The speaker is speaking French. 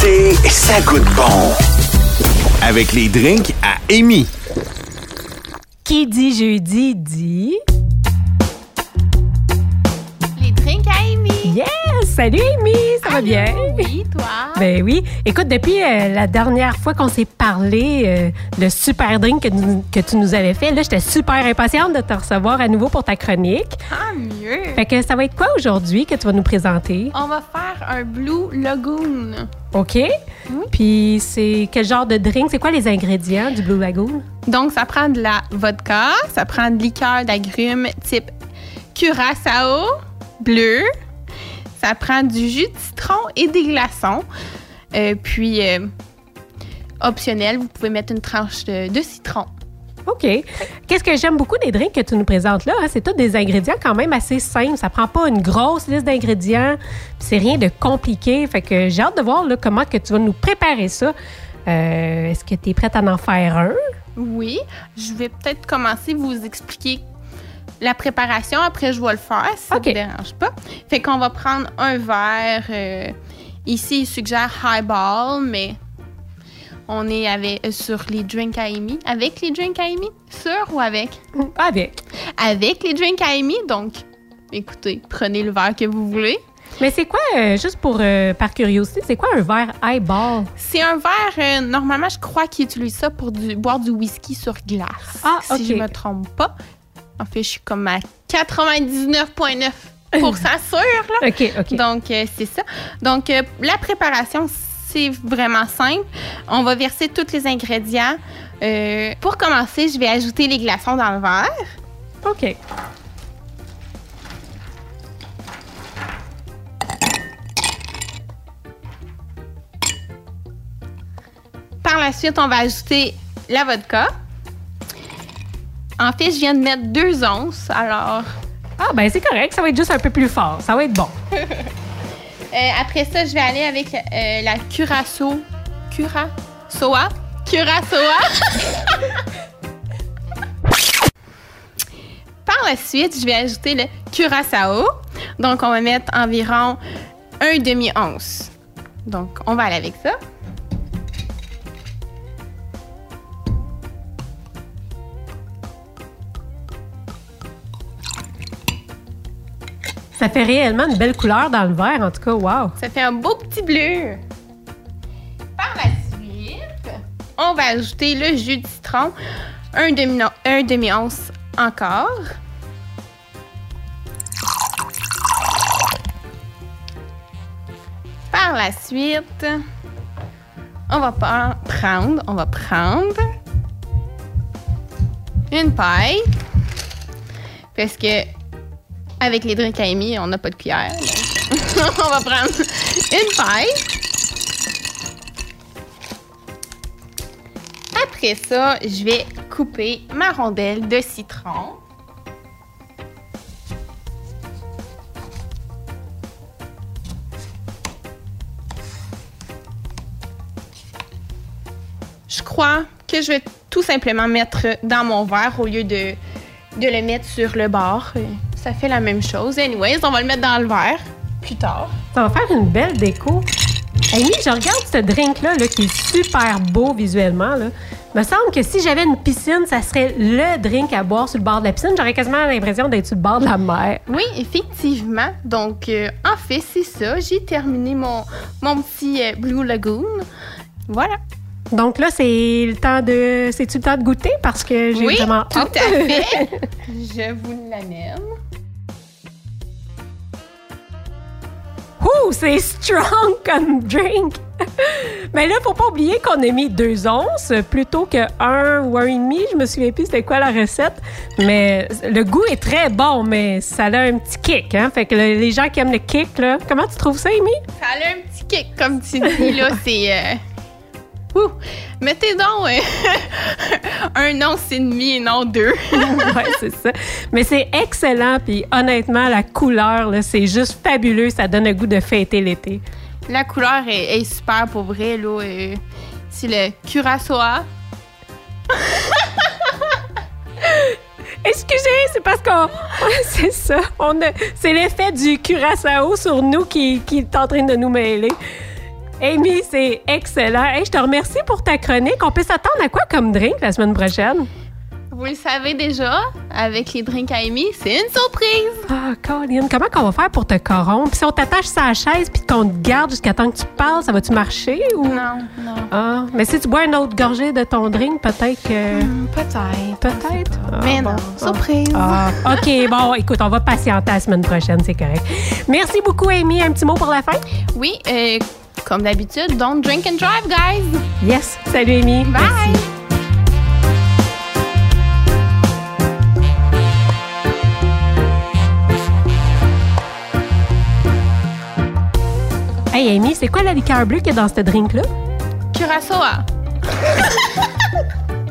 L'été, ça goûte bon. Avec les drinks à Amy. Qui dit jeudi dit. Les drinks à Amy. Yes! Salut Amy! Ça va bien? Oui, toi? Ben oui. Écoute, depuis euh, la dernière fois qu'on s'est parlé, euh, le super drink que, nous- que tu nous avais fait, là, j'étais super impatiente de te recevoir à nouveau pour ta chronique. Ah, mieux. Fait que ça va être quoi aujourd'hui que tu vas nous présenter? On va faire un Blue Lagoon. OK? Puis c'est quel genre de drink? C'est quoi les ingrédients du Blue Lagoon? Donc, ça prend de la vodka, ça prend de liqueur d'agrumes type curaçao bleu, ça prend du jus de citron et des glaçons. Euh, puis, euh, optionnel, vous pouvez mettre une tranche de, de citron. OK. Qu'est-ce que j'aime beaucoup des drinks que tu nous présentes là? hein, C'est tous des ingrédients quand même assez simples. Ça prend pas une grosse liste d'ingrédients. C'est rien de compliqué. Fait que j'ai hâte de voir là, comment que tu vas nous préparer ça. Euh, Est-ce que tu es prête à en faire un? Oui, je vais peut-être commencer vous expliquer la préparation. Après, je vais le faire si ça ne dérange pas. Fait qu'on va prendre un verre. euh, ici, il suggère highball, mais on est avec, euh, sur les drinks à Amy. Avec les drinks à Amy? Sur ou avec? Avec. Avec les drinks à Amy. Donc, écoutez, prenez le verre que vous voulez. Mais c'est quoi, euh, juste pour euh, par curiosité, c'est quoi un verre highball? C'est un verre, euh, normalement, je crois qu'ils utilisent ça pour du- boire du whisky sur glace. Ah, si je me trompe pas. En fait, je suis comme à 99,9 sûr, là. OK, OK. Donc, euh, c'est ça. Donc, euh, la préparation, c'est vraiment simple. On va verser tous les ingrédients. Euh, pour commencer, je vais ajouter les glaçons dans le verre. OK. Par la suite, on va ajouter la vodka. En fait, je viens de mettre deux onces, alors Ah, ben c'est correct. Ça va être juste un peu plus fort. Ça va être bon. Euh, après ça, je vais aller avec euh, la curaçao. Curaçoa? Curaçoa? Par la suite, je vais ajouter le curaçao. Donc, on va mettre environ un demi-once. Donc, on va aller avec ça. Ça fait réellement une belle couleur dans le verre, en tout cas. Wow. Ça fait un beau petit bleu. Par la suite, on va ajouter le jus de citron, un demi, un demi-once encore. Par la suite, on va prendre, on va prendre une paille parce que avec les drinks à Amy, on n'a pas de cuillère. on va prendre une paille. Après ça, je vais couper ma rondelle de citron. Je crois que je vais tout simplement mettre dans mon verre au lieu de le mettre sur le bord. Ça fait la même chose. Anyways, on va le mettre dans le verre plus tard. Ça va faire une belle déco. Amy, je regarde ce drink-là là, qui est super beau visuellement. Là. me semble que si j'avais une piscine, ça serait le drink à boire sur le bord de la piscine. J'aurais quasiment l'impression d'être sur le bord de la mer. Oui, effectivement. Donc, euh, en fait, c'est ça. J'ai terminé mon, mon petit euh, Blue Lagoon. Voilà. Donc là, c'est le temps de. C'est-tu le temps de goûter? Parce que j'ai Oui, vraiment tout à fait. Je vous l'amène. Ouh, c'est strong comme drink! Mais là, faut pas oublier qu'on a mis deux onces plutôt que un ou un et demi. Je me souviens plus c'était quoi la recette. Mais le goût est très bon, mais ça a un petit kick, hein? Fait que le- les gens qui aiment le kick, là, comment tu trouves ça, Amy? Ça a un petit kick, comme tu dis, là. C'est. euh, Ouh! Mettez donc euh, un once et demi et non deux. ouais, c'est ça. Mais c'est excellent, puis honnêtement, la couleur, c'est juste fabuleux. Ça donne le goût de fêter l'été. La couleur est, est super pour vrai, là. euh, c'est le curaçoa. Excusez, c'est parce qu'on. Ouais, c'est ça. On a... C'est l'effet du curaçao sur nous qui, qui est en train de nous mêler. Amy, c'est excellent. Hey, je te remercie pour ta chronique. On peut s'attendre à quoi comme drink la semaine prochaine? Vous le savez déjà, avec les drinks à Amy, c'est une surprise. Ah, Colin, comment qu'on va faire pour te corrompre? Si on t'attache la chaise puis qu'on te garde jusqu'à temps que tu parles, ça va-tu marcher? Ou... Non, non. Ah, mais si tu bois une autre gorgée de ton drink, peut-être que. Hmm, Peut-être. Peut-être? Ah, Mais bon. non, surprise. Ah, OK, bon, écoute, on va patienter la semaine prochaine, c'est correct. Merci beaucoup, Amy. Un petit mot pour la fin? Oui, euh, comme d'habitude, don't drink and drive, guys. Yes. Salut, Amy. Bye. Merci. Hey, Amy, c'est quoi la liqueur bleue qu'il y a dans ce drink-là? Curaçao.